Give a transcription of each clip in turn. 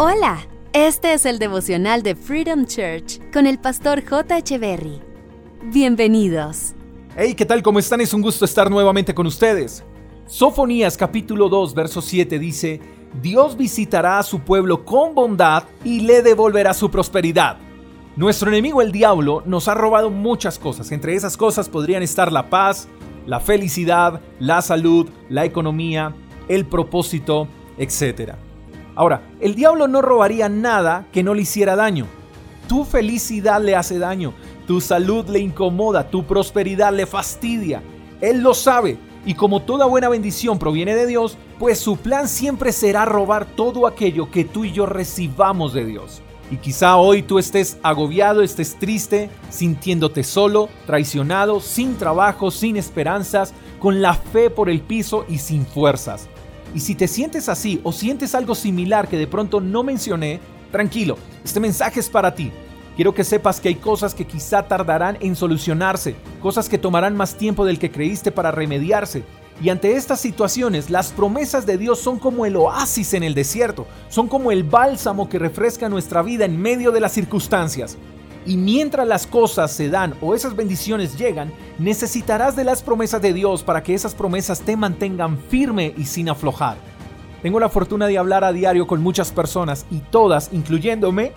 Hola, este es el devocional de Freedom Church con el pastor J. Berry. Bienvenidos. Hey, ¿qué tal? ¿Cómo están? Es un gusto estar nuevamente con ustedes. Sofonías capítulo 2, verso 7 dice, Dios visitará a su pueblo con bondad y le devolverá su prosperidad. Nuestro enemigo el diablo nos ha robado muchas cosas. Entre esas cosas podrían estar la paz, la felicidad, la salud, la economía, el propósito, etc. Ahora, el diablo no robaría nada que no le hiciera daño. Tu felicidad le hace daño, tu salud le incomoda, tu prosperidad le fastidia. Él lo sabe y como toda buena bendición proviene de Dios, pues su plan siempre será robar todo aquello que tú y yo recibamos de Dios. Y quizá hoy tú estés agobiado, estés triste, sintiéndote solo, traicionado, sin trabajo, sin esperanzas, con la fe por el piso y sin fuerzas. Y si te sientes así o sientes algo similar que de pronto no mencioné, tranquilo, este mensaje es para ti. Quiero que sepas que hay cosas que quizá tardarán en solucionarse, cosas que tomarán más tiempo del que creíste para remediarse. Y ante estas situaciones, las promesas de Dios son como el oasis en el desierto, son como el bálsamo que refresca nuestra vida en medio de las circunstancias. Y mientras las cosas se dan o esas bendiciones llegan, necesitarás de las promesas de Dios para que esas promesas te mantengan firme y sin aflojar. Tengo la fortuna de hablar a diario con muchas personas y todas, incluyéndome,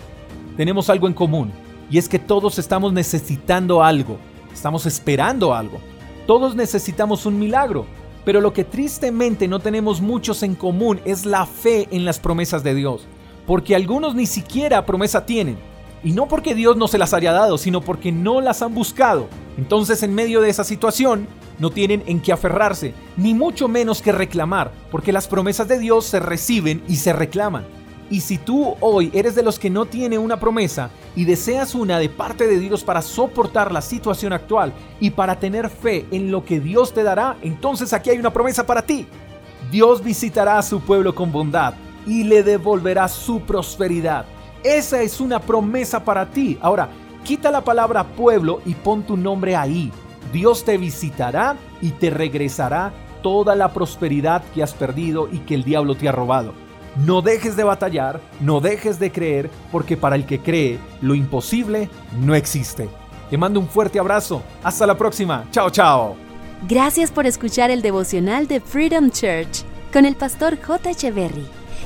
tenemos algo en común. Y es que todos estamos necesitando algo, estamos esperando algo. Todos necesitamos un milagro, pero lo que tristemente no tenemos muchos en común es la fe en las promesas de Dios, porque algunos ni siquiera promesa tienen y no porque Dios no se las haya dado, sino porque no las han buscado. Entonces en medio de esa situación no tienen en qué aferrarse, ni mucho menos que reclamar, porque las promesas de Dios se reciben y se reclaman. Y si tú hoy eres de los que no tiene una promesa y deseas una de parte de Dios para soportar la situación actual y para tener fe en lo que Dios te dará, entonces aquí hay una promesa para ti. Dios visitará a su pueblo con bondad y le devolverá su prosperidad. Esa es una promesa para ti. Ahora, quita la palabra pueblo y pon tu nombre ahí. Dios te visitará y te regresará toda la prosperidad que has perdido y que el diablo te ha robado. No dejes de batallar, no dejes de creer, porque para el que cree, lo imposible no existe. Te mando un fuerte abrazo. Hasta la próxima. Chao, chao. Gracias por escuchar el devocional de Freedom Church con el pastor J. Echeverry.